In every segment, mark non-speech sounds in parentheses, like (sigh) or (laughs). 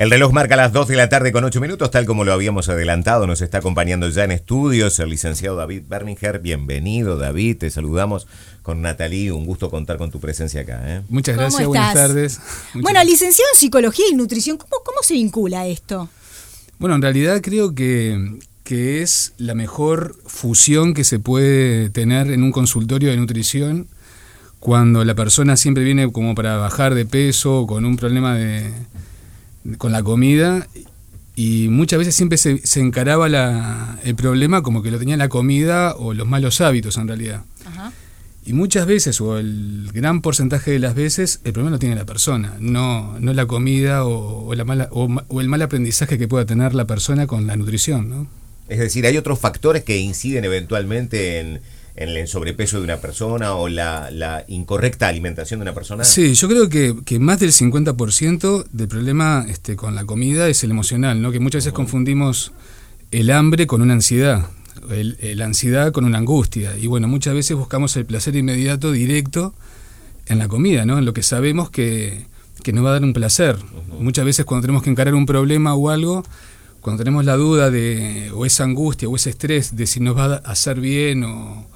El reloj marca las 2 de la tarde con 8 minutos, tal como lo habíamos adelantado. Nos está acompañando ya en estudios el licenciado David Berninger. Bienvenido, David. Te saludamos con Natalie. Un gusto contar con tu presencia acá. ¿eh? Muchas gracias, buenas tardes. bueno, licenciado en psicología y nutrición, ¿cómo, ¿cómo se vincula esto? Bueno, en realidad creo que, que es la mejor fusión que se puede tener en un consultorio de nutrición cuando la persona siempre viene como para bajar de peso con un problema de con la comida y muchas veces siempre se, encaraba el problema como que lo tenía la comida o los malos hábitos en realidad. Y muchas veces, o el gran porcentaje de las veces, el problema lo tiene la persona, no, no la comida o, la mala, o, el mal aprendizaje que pueda tener la persona con la nutrición. ¿no? Es decir, hay otros factores que inciden eventualmente en, en el sobrepeso de una persona o la, incorrecta alimentación de una persona? Sí, yo creo que, más del 50% del problema este, con la comida es el emocional, ¿no? que muchas veces confundimos el hambre con una ansiedad, la ansiedad con una angustia. Y bueno, muchas veces buscamos el placer inmediato, directo, en la comida, ¿no? en lo que sabemos que, nos va a dar un placer. Muchas veces cuando tenemos que encarar un problema o algo, cuando tenemos la duda de, o esa angustia o ese estrés de si nos va a hacer bien o,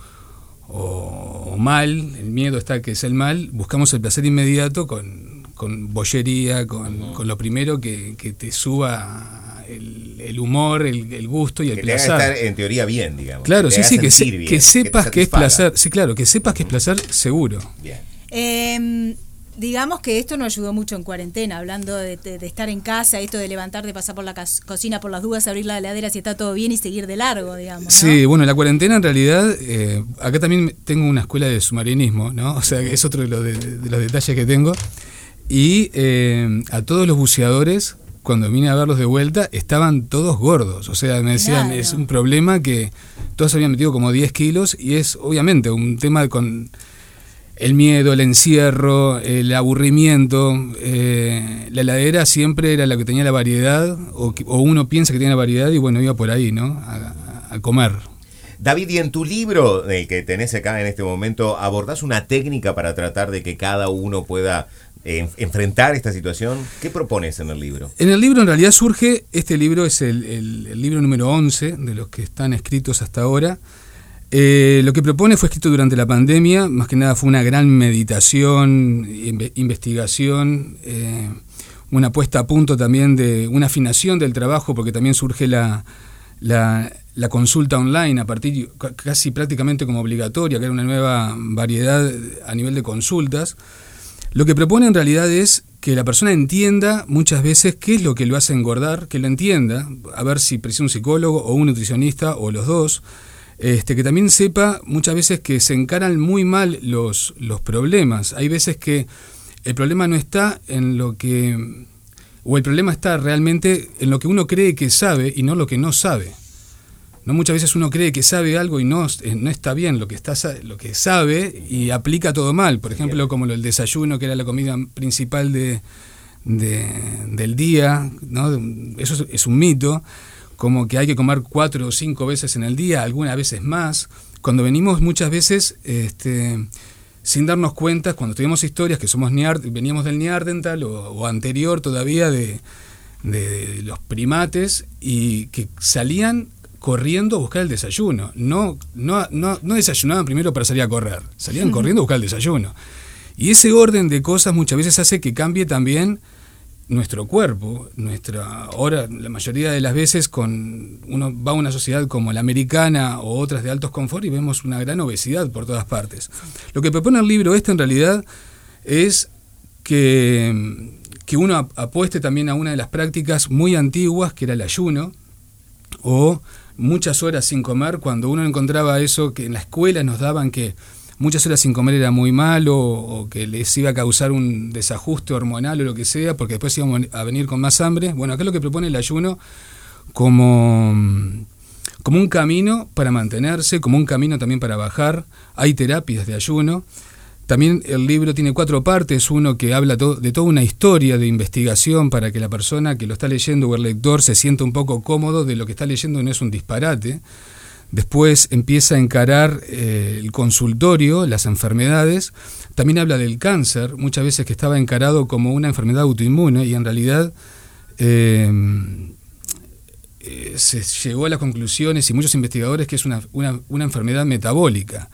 o, mal, el miedo está que es el mal, buscamos el placer inmediato con, con bollería, con, lo primero que, te suba el, humor, el, gusto y el que placer. estar en teoría bien, digamos. Claro, sí, sí, que, que sepas que, es placer. Sí, claro, que sepas que es placer seguro. Bien. Eh, digamos que esto nos ayudó mucho en cuarentena, hablando de, estar en casa, esto de levantarte, pasar por la cocina por las dudas, abrir la heladera si está todo bien y seguir de largo, digamos. Sí, bueno, la cuarentena en realidad, eh, acá también tengo una escuela de submarinismo, ¿no? O sea, que es otro de los, detalles que tengo. Y eh, a todos los buceadores, cuando vine a verlos de vuelta, estaban todos gordos. O sea, me decían, es un problema que todos habían metido como 10 kilos y es obviamente un tema con el miedo, el encierro, el aburrimiento. Eh, la heladera siempre era la que tenía la variedad, o, uno piensa que tiene la variedad y bueno, iba por ahí, ¿no? A, comer. David, y en tu libro, el que tenés acá en este momento, ¿abordás una técnica para tratar de que cada uno pueda eh, enfrentar esta situación? ¿Qué propones en el libro? En el libro en realidad surge, este libro es el, el libro número 11 de los que están escritos hasta ahora. Eh, lo que propone fue escrito durante la pandemia, más que nada fue una gran meditación, investigación, eh, una puesta a punto también de una afinación del trabajo, porque también surge la, la, consulta online a partir casi prácticamente como obligatoria, que era una nueva variedad a nivel de consultas. Lo que propone en realidad es que la persona entienda muchas veces qué es lo que lo hace engordar, que lo entienda, a ver si precisa un psicólogo o un nutricionista o los dos este, que también sepa muchas veces que se encaran muy mal los, los problemas. Hay veces que el problema no está en lo que, o el problema está realmente en lo que uno cree que sabe y no lo que no sabe. ¿No? Muchas veces uno cree que sabe algo y no, eh, no está bien lo que, está, lo que sabe y aplica todo mal. Por ejemplo, como el desayuno, que era la comida principal de, del día, ¿no? eso es un mito como que hay que comer cuatro o cinco veces en el día, algunas veces más, cuando venimos muchas veces este, sin darnos cuenta, cuando tuvimos historias que somos veníamos del Neandertal o, anterior todavía de, los primates y que salían corriendo a buscar el desayuno. No, no, no, no desayunaban primero para salir a correr, salían corriendo a buscar el desayuno. Y ese orden de cosas muchas veces hace que cambie también nuestro cuerpo, nuestra ahora la mayoría de las veces con uno va a una sociedad como la americana o otras de altos confort y vemos una gran obesidad por todas partes. Lo que propone el libro este en realidad es que, que uno apueste también a una de las prácticas muy antiguas que era el ayuno o muchas horas sin comer cuando uno encontraba eso que en la escuela nos daban que muchas horas sin comer era muy malo o que les iba a causar un desajuste hormonal o lo que sea, porque después íbamos a venir con más hambre. Bueno, acá es lo que propone el ayuno como, como un camino para mantenerse, como un camino también para bajar. Hay terapias de ayuno. También el libro tiene cuatro partes, uno que habla de toda una historia de investigación para que la persona que lo está leyendo o el lector se sienta un poco cómodo de lo que está leyendo no es un disparate. Después empieza a encarar eh, el consultorio, las enfermedades. También habla del cáncer, muchas veces que estaba encarado como una enfermedad autoinmune y en realidad eh, eh, se llegó a las conclusiones y muchos investigadores que es una, una, enfermedad metabólica.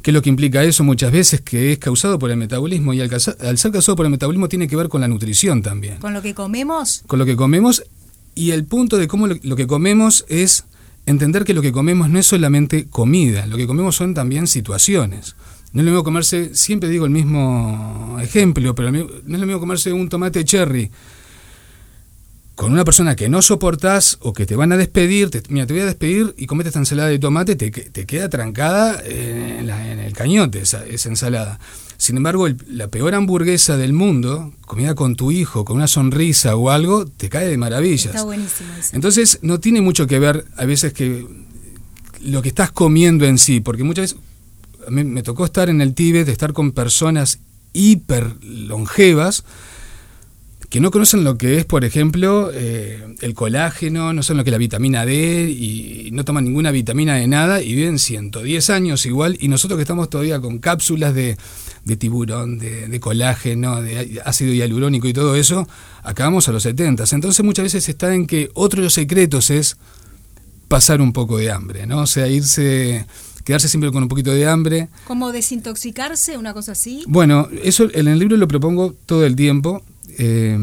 ¿Qué es lo que implica eso muchas veces? Que es causado por el metabolismo y al, al, ser causado por el metabolismo tiene que ver con la nutrición también. ¿Con lo que comemos? Con lo que comemos y el punto de cómo lo, que comemos es entender que lo que comemos no es solamente comida, lo que comemos son también situaciones. No es lo mismo comerse, siempre digo el mismo ejemplo, pero no es lo mismo comerse un tomate cherry con una persona que no soportás o que te van a despedir, te, mira, te voy a despedir y comete esta ensalada de tomate, te, te queda trancada en, el cañote esa, ensalada. Sin embargo, la peor hamburguesa del mundo, comida con tu hijo, con una sonrisa o algo, te cae de maravillas. Está buenísimo eso. Entonces, no tiene mucho que ver a veces que lo que estás comiendo en sí, porque muchas veces a mí me tocó estar en el Tíbet, estar con personas hiper longevas, que no conocen lo que es, por ejemplo, eh, el colágeno, no saben lo que es la vitamina D y no toman ninguna vitamina de nada y viven 110 años igual y nosotros que estamos todavía con cápsulas de, tiburón, de, colágeno, de ácido hialurónico y todo eso, acabamos a los 70. Entonces muchas veces está en que otro de los secretos es pasar un poco de hambre, ¿no? O sea, irse quedarse siempre con un poquito de hambre. ¿Como desintoxicarse, una cosa así? Bueno, eso en el libro lo propongo todo el tiempo. Eh,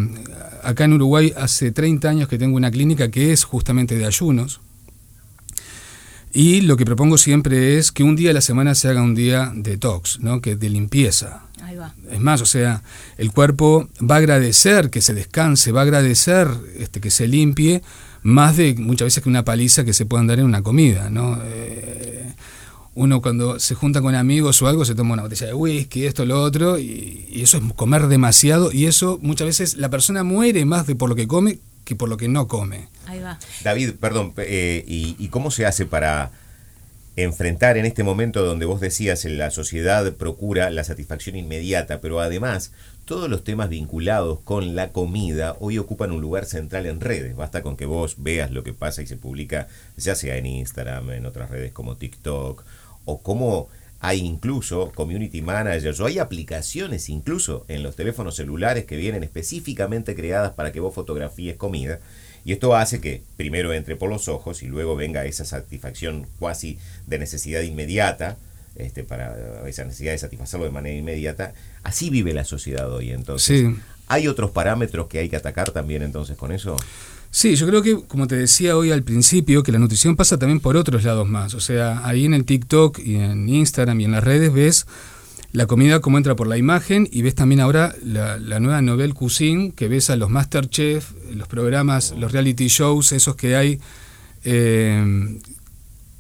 acá en Uruguay hace 30 años que tengo una clínica que es justamente de ayunos. Y lo que propongo siempre es que un día a la semana se haga un día de detox, ¿no? que de limpieza. Es más, o sea, el cuerpo va a agradecer que se descanse, va a agradecer este, que se limpie, más de muchas veces que una paliza que se puedan dar en una comida. ¿no? Eh, uno cuando se junta con amigos o algo se toma una botella de whisky, esto, lo otro, y, eso es comer demasiado y eso muchas veces la persona muere más de por lo que come que por lo que no come. Ahí va. David, perdón, eh, y, cómo se hace para enfrentar en este momento donde vos decías la sociedad procura la satisfacción inmediata, pero además todos los temas vinculados con la comida hoy ocupan un lugar central en redes. Basta con que vos veas lo que pasa y se publica, ya sea en Instagram, en otras redes como TikTok o cómo hay incluso community managers o hay aplicaciones incluso en los teléfonos celulares que vienen específicamente creadas para que vos fotografíes comida. Y esto hace que primero entre por los ojos y luego venga esa satisfacción cuasi de necesidad inmediata, este, para esa necesidad de satisfacerlo de manera inmediata. Así vive la sociedad hoy entonces. ¿Hay otros parámetros que hay que atacar también entonces con eso? Sí, yo creo que, como te decía hoy al principio, que la nutrición pasa también por otros lados más. O sea, ahí en el TikTok y en Instagram y en las redes ves la comida como entra por la imagen y ves también ahora la, nueva Novel Cuisine, que ves a los Masterchef, los programas, los reality shows, esos que hay eh,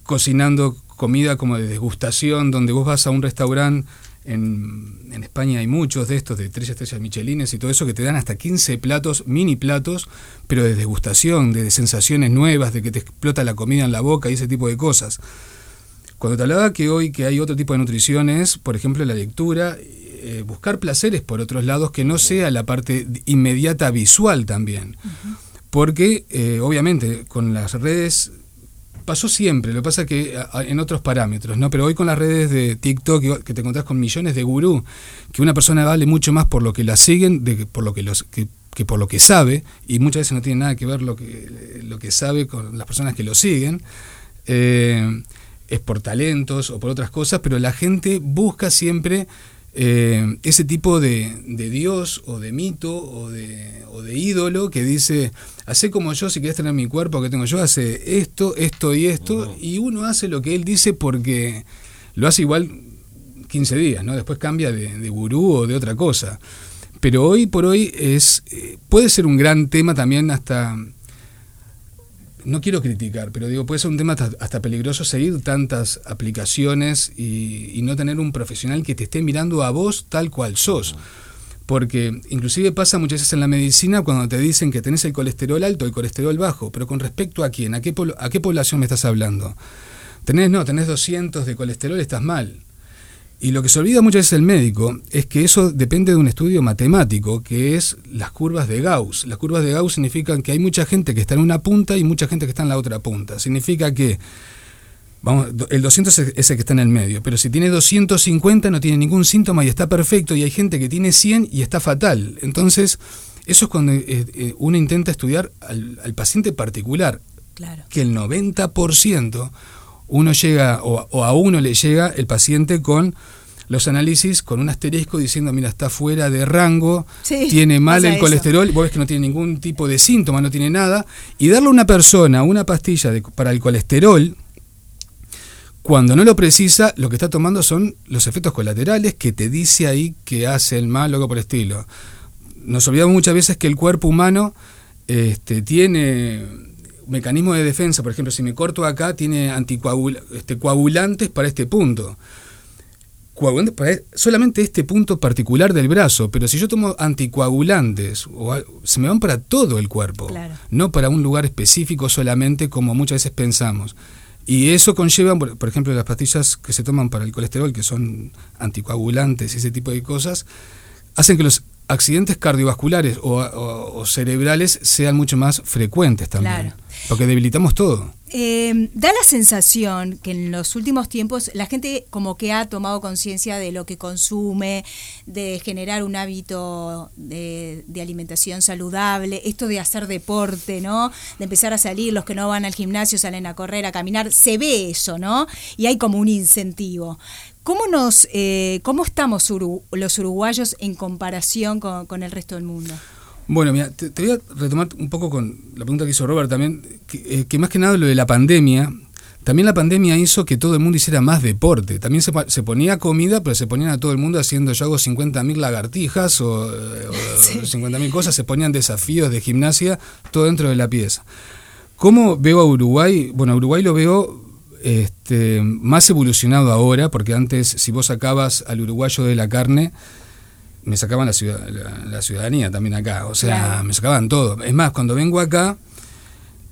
cocinando comida como de degustación, donde vos vas a un restaurante en, España hay muchos de estos, de tres estrellas michelines y todo eso, que te dan hasta 15 platos, mini platos, pero de degustación, de, sensaciones nuevas, de que te explota la comida en la boca y ese tipo de cosas. Cuando te hablaba que hoy que hay otro tipo de nutrición es, por ejemplo, la lectura, eh, buscar placeres por otros lados que no sea la parte inmediata visual también. Porque, eh, obviamente, con las redes pasó siempre, lo que pasa que en otros parámetros, ¿no? Pero hoy con las redes de TikTok que te encontrás con millones de gurú, que una persona vale mucho más por lo que la siguen de, por lo que los que, por lo que sabe, y muchas veces no tiene nada que ver lo que, lo que sabe con las personas que lo siguen. Eh, es por talentos o por otras cosas, pero la gente busca siempre eh, ese tipo de, Dios o de mito o de, o de ídolo que dice, hace como yo, si quieres tener mi cuerpo que tengo yo, hace esto, esto y esto, y uno hace lo que él dice porque lo hace igual 15 días, ¿no? Después cambia de, de gurú o de otra cosa. Pero hoy por hoy es eh, puede ser un gran tema también hasta no quiero criticar, pero digo, puede ser un tema hasta, peligroso seguir tantas aplicaciones y, no tener un profesional que te esté mirando a vos tal cual sos. Porque inclusive pasa muchas veces en la medicina cuando te dicen que tenés el colesterol alto el colesterol bajo, pero con respecto a quién, a qué, a qué población me estás hablando. Tenés, no, tenés 200 de colesterol, estás mal. Y lo que se olvida muchas veces el médico es que eso depende de un estudio matemático, que es las curvas de Gauss. Las curvas de Gauss significan que hay mucha gente que está en una punta y mucha gente que está en la otra punta. Significa que vamos, el 200 es el que está en el medio, pero si tiene 250 no tiene ningún síntoma y está perfecto, y hay gente que tiene 100 y está fatal. Entonces, Eso es cuando eh, eh, uno intenta estudiar al, al paciente particular, Claro. que el 90% uno llega, o, o a uno le llega el paciente con los análisis con un asterisco diciendo, mira, está fuera de rango, Sí, tiene mal el eso. colesterol, vos ves que no tiene ningún tipo de síntoma, no tiene nada, y darle a una persona una pastilla de- para el colesterol, cuando no lo precisa, lo que está tomando son los efectos colaterales que te dice ahí que hace el mal o algo por el estilo. Nos olvidamos muchas veces que el cuerpo humano este, tiene mecanismo de defensa, por ejemplo, si me corto acá, tiene anticoagul- este, para este punto. Coagulantes para solamente este punto particular del brazo, pero si yo tomo anticoagulantes, o se me van para todo el cuerpo, Claro. no para un lugar específico solamente como muchas veces pensamos. Y eso conlleva, por por ejemplo, las pastillas que se toman para el colesterol, que son anticoagulantes y ese tipo de cosas, hacen que los accidentes cardiovasculares o, o- o cerebrales sean mucho más frecuentes también. Claro. Porque debilitamos todo. Eh, da la sensación que en los últimos tiempos la gente como que ha tomado conciencia de lo que consume, de generar un hábito de, de alimentación saludable, esto de hacer deporte, ¿no? De empezar a salir, los que no van al gimnasio salen a correr, a caminar, se ve eso, ¿no? Y hay como un incentivo. ¿Cómo nos, eh, cómo estamos uru- los uruguayos en comparación con, con el resto del mundo? Bueno, mira, te, te voy a retomar un poco con la pregunta que hizo Robert también, que, eh, que más que nada lo de la pandemia, también la pandemia hizo que todo el mundo hiciera más deporte. También se ponía comida, pero se ponían a todo el mundo haciendo, yo hago 50.000 lagartijas o, eh, o (laughs) Sí. 50.000 cosas, se ponían desafíos de gimnasia, todo dentro de la pieza. ¿Cómo veo a Uruguay? Bueno, a Uruguay lo veo este, más evolucionado ahora, porque antes si vos sacabas al uruguayo de la carne, me sacaban la, ciudad- la, la ciudadanía también acá, o sea, Claro. me sacaban todo. Es más, cuando vengo acá,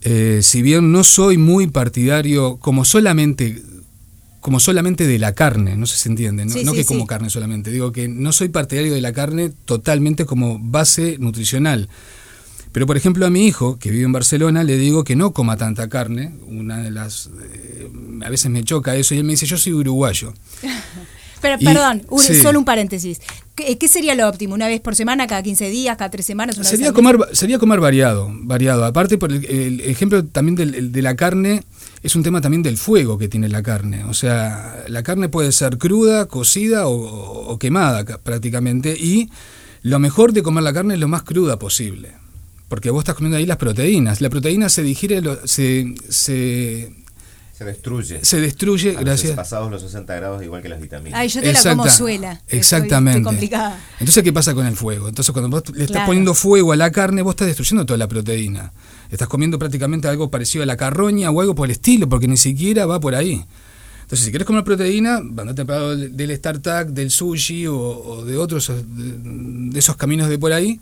eh, si bien no soy muy partidario como solamente como solamente de la carne, no sé si se entiende, no, Sí, no sí, que sí. como carne solamente, digo que no soy partidario de la carne totalmente como base nutricional. Pero por ejemplo a mi hijo, que vive en Barcelona, le digo que no coma tanta carne, una de las eh, a veces me choca eso y él me dice, "Yo soy uruguayo." (laughs) Pero, Y- perdón, un- sí. solo un paréntesis. ¿Qué, qué sería lo óptimo? ¿Una vez por semana, cada 15 días, cada tres semanas? Una vez Sería comer, sería comer variado, variado. Aparte, por el, el ejemplo también del- el de la carne, es un tema también del fuego que tiene la carne. O sea, la carne puede ser cruda, cocida o, o quemada ca- prácticamente. Y lo mejor de comer la carne es lo más cruda posible. Porque vos estás comiendo ahí las proteínas. La proteína se digiere, lo- se, se, Se destruye. se destruye, A los gracias. pasados los 60 grados, igual que las vitaminas. Ay, yo te la como suela. Exactamente. estoy complicada. Entonces, ¿qué pasa con el fuego? Entonces, cuando vos le estás Claro. poniendo fuego a la carne, vos estás destruyendo toda la proteína. Estás comiendo prácticamente algo parecido a la carroña o algo por el estilo, porque ni siquiera va por ahí. Entonces, si quieres comer proteína, andate lado del StarTac, del sushi o, o de otros, de, de esos caminos de por ahí,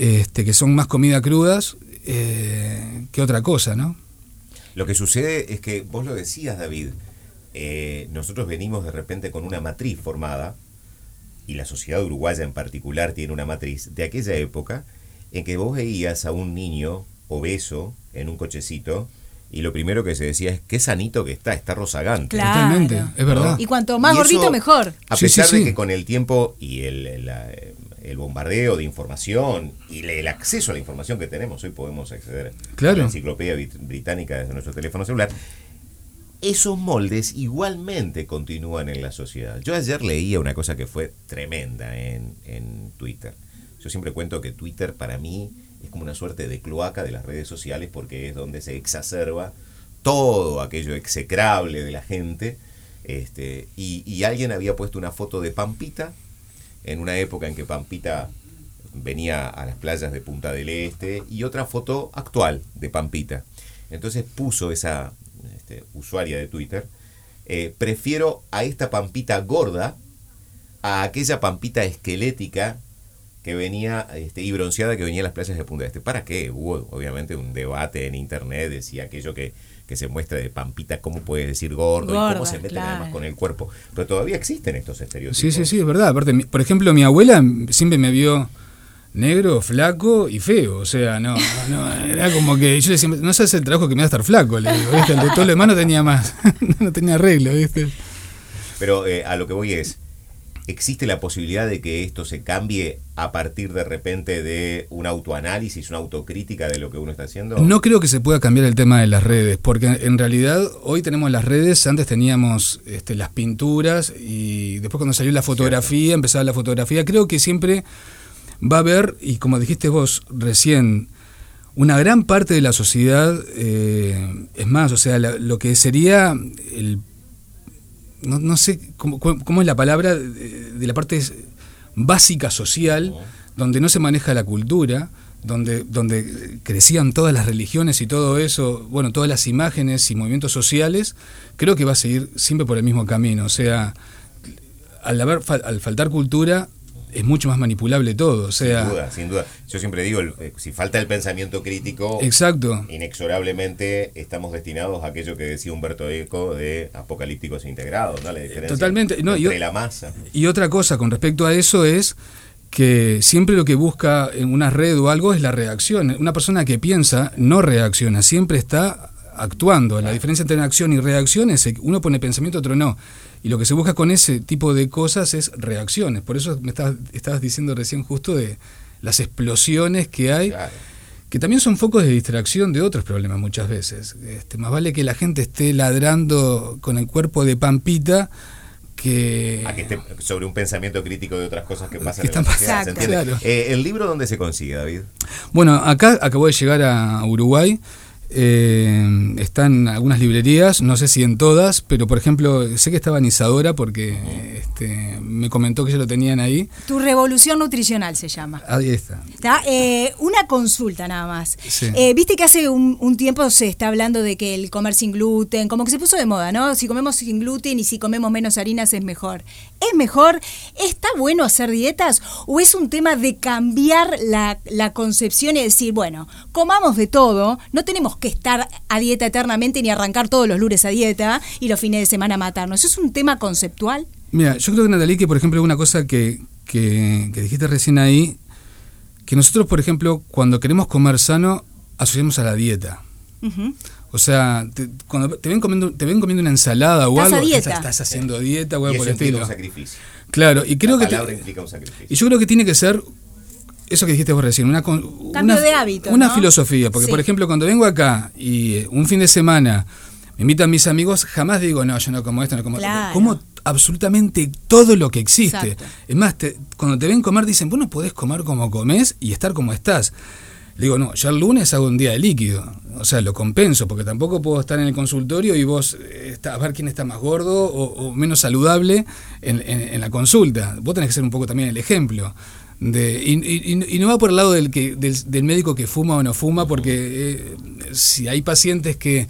este, que son más comida crudas eh, que otra cosa, ¿no? Lo que sucede es que, vos lo decías, David, eh, nosotros venimos de repente con una matriz formada, y la sociedad uruguaya en particular tiene una matriz, de aquella época en que vos veías a un niño obeso en un cochecito, y lo primero que se decía es, qué sanito que está, está rozagante. Claro. Totalmente, es verdad. Y cuanto más Y gordito, mejor. A Sí, pesar sí, de que con el tiempo y el, el, la- el bombardeo de información y el acceso a la información que tenemos, hoy podemos acceder Claro. a la enciclopedia brit- británica desde nuestro teléfono celular, esos moldes igualmente continúan en la sociedad. Yo ayer leía una cosa que fue tremenda en, en Twitter. Yo siempre cuento que Twitter para mí es como una suerte de cloaca de las redes sociales porque es donde se exacerba todo aquello execrable de la gente. Este, y, y alguien había puesto una foto de Pampita en una época en que Pampita venía a las playas de Punta del Este y otra foto actual de Pampita. Entonces puso esa este, usuaria de Twitter, eh, prefiero a esta Pampita gorda a aquella Pampita esquelética que venía este, y bronceada que venía a las playas de Punta del Este. ¿Para qué? Hubo obviamente un debate en internet, decía aquello que, que se muestra de Pampita, cómo puede decir gordo y cómo se meten claro. además con el cuerpo. Pero todavía existen estos estereotipos. Sí, sí, sí, es verdad. Aparte, mi- por ejemplo, mi abuela siempre me vio negro, flaco y feo. O sea, no, no, era como que yo le decía, no sabes el trabajo que me va a estar flaco. Le digo, ¿viste? El de todo lo demás no tenía más, (laughs) no tenía arreglo, ¿viste? Pero eh, a lo que voy es, ¿Existe la posibilidad de que esto se cambie a partir de repente de un autoanálisis, una autocrítica de lo que uno está haciendo? No creo que se pueda cambiar el tema de las redes, porque en realidad hoy tenemos las redes, antes teníamos este, las pinturas y después cuando salió la fotografía, empezaba la fotografía. Creo que siempre va a haber, y como dijiste vos recién, una gran parte de la sociedad, eh, es más, o sea, lo que sería el no, no sé cómo, cómo, es la palabra, de, la parte básica social, donde no se maneja la cultura, donde, donde crecían todas las religiones y todo eso, bueno, todas las imágenes y movimientos sociales, creo que va a seguir siempre por el mismo camino. O sea, al, haber, al faltar cultura, es mucho más manipulable todo. O sea, sin duda, sin duda. Yo siempre digo, eh, si falta el pensamiento crítico, exacto. inexorablemente estamos destinados a aquello que decía Humberto Eco de apocalípticos integrados, ¿no? La diferencia Totalmente. No, entre la masa. Y otra cosa con respecto a eso es que siempre lo que busca en una red o algo es la reacción. Una persona que piensa no reacciona, siempre está actuando. La diferencia entre acción y reacción es que uno pone pensamiento, otro no. Y lo que se busca con ese tipo de cosas es reacciones. Por eso me estabas, diciendo recién justo de las explosiones que hay, que también son focos de distracción de otros problemas muchas veces. Este, más vale que la gente esté ladrando con el cuerpo de Pampita que... A que esté sobre un pensamiento crítico de otras cosas que pasan en la sociedad. Eh, ¿El libro dónde se consigue, David? Bueno, acá acabo de llegar a Uruguay. Eh, está en algunas librerías, no sé si en todas, pero por ejemplo, sé que estaba en Isadora porque este, me comentó que ya lo tenían ahí. Tu revolución nutricional se llama. Ahí está. Eh, una consulta nada más. Eh, Viste que hace un, tiempo se está hablando de que el comer sin gluten, como que se puso de moda, ¿no? Si comemos sin gluten y si comemos menos harinas es mejor. ¿Es mejor? ¿Está bueno hacer dietas? ¿O es un tema de cambiar la, la concepción y decir, bueno, comamos de todo, no tenemos que estar a dieta eternamente ni arrancar todos los lunes a dieta y los fines de semana matarnos. ¿Eso es un tema conceptual? Mira, yo creo que Natalie, que por ejemplo una cosa que, que, dijiste recién ahí, que nosotros, por ejemplo, cuando queremos comer sano, asociamos a la dieta. O sea, cuando te ven comiendo, te ven comiendo una ensalada o algo, estás, haciendo dieta o algo por el estilo. sacrificio. Claro, y creo que implica un sacrificio. Y yo creo que tiene que ser eso que dijiste vos recién, una, Cambio de hábito, una filosofía. Porque, por ejemplo, cuando vengo acá y eh, un fin de semana me invitan mis amigos, jamás digo, no, yo no como esto, no como claro. Como absolutamente todo lo que existe. Es más, cuando te ven comer, dicen, vos no podés comer como comés y estar como estás. Le digo, no, yo el lunes hago un día de líquido. O sea, lo compenso, porque tampoco puedo estar en el consultorio y vos eh, a ver quién está más gordo o, menos saludable en, en, la consulta. Vos tenés que ser un poco también el ejemplo. De, y, no va por el lado del, que, del, médico que fuma o no fuma, porque eh, si hay pacientes que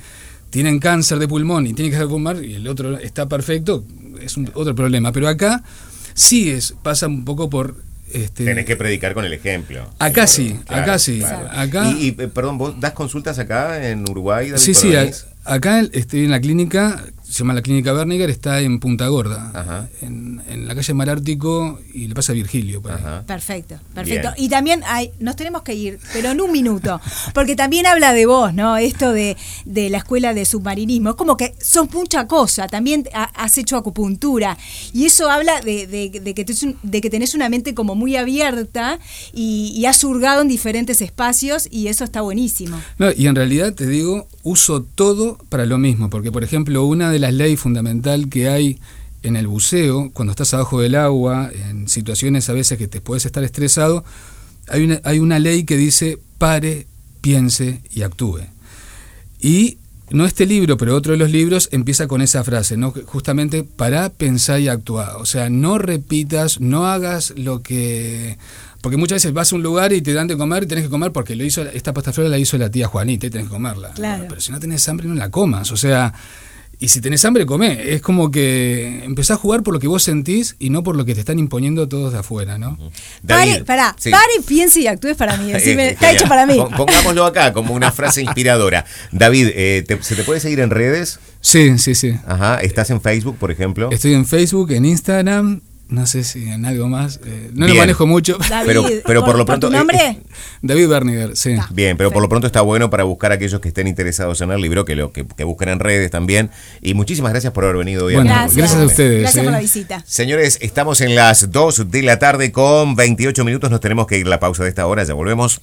tienen cáncer de pulmón y tienen que fumar y el otro está perfecto, es un, otro problema. Pero acá sí es, pasa un poco por este, Tenés que predicar con el ejemplo. Acá sí, acá sí. Acá, y, perdón, ¿vos das consultas acá en Uruguay? sí, sí, acá estoy en la clínica se llama la Clínica Berniger, está en Punta Gorda, En, la calle Mar Ártico y le pasa a Virgilio. Perfecto, perfecto. Y también hay, nos tenemos que ir, pero en un minuto, (laughs) porque también habla de vos, ¿no? Esto de, la escuela de submarinismo. Es como que son mucha cosa, también has hecho acupuntura y eso habla de, que, de que tenés una mente como muy abierta y, y has hurgado en diferentes espacios y eso está buenísimo. y en realidad te digo, uso todo para lo mismo, porque por ejemplo una de las leyes fundamental que hay en el buceo, cuando estás abajo del agua, en situaciones a veces que te puedes estar estresado, hay una, hay una ley que dice pare, piense y actúe. Y no este libro, pero otro de los libros empieza con esa frase, ¿no? justamente para pensar y actuar. O sea, no repitas, no hagas lo que porque muchas veces vas a un lugar y te dan de comer y tenés que comer porque lo hizo esta pasta flora la hizo la tía Juanita y tenés que comerla. pero si no tenés hambre no la comas, o sea, y si tenés hambre come, es como que empezás a jugar por lo que vos sentís y no por lo que te están imponiendo todos de afuera, ¿no? Pare, pará, pare, piense y actúes para mí, (laughs) está hecho para mí. Pongámoslo acá como una frase (laughs) inspiradora. David, eh, ¿se te puede seguir en redes? Sí, sí, sí. Ajá, ¿estás en Facebook, por ejemplo? Estoy en Facebook, en Instagram no sé si en algo más. eh, no Bien. lo manejo mucho. (laughs) David, Pero- pero por lo pronto, tu eh, nombre? eh, David Berniger, sí. Bien, pero por lo pronto está bueno para buscar a aquellos que estén interesados en el libro, que lo que, que busquen en redes también. Y muchísimas gracias por haber venido hoy. a Bueno, Gracias. gracias a ustedes. Gracias eh. por la visita. Señores, estamos en las 2 de la tarde con 28 minutos. Nos tenemos que ir a la pausa de esta hora. Ya volvemos.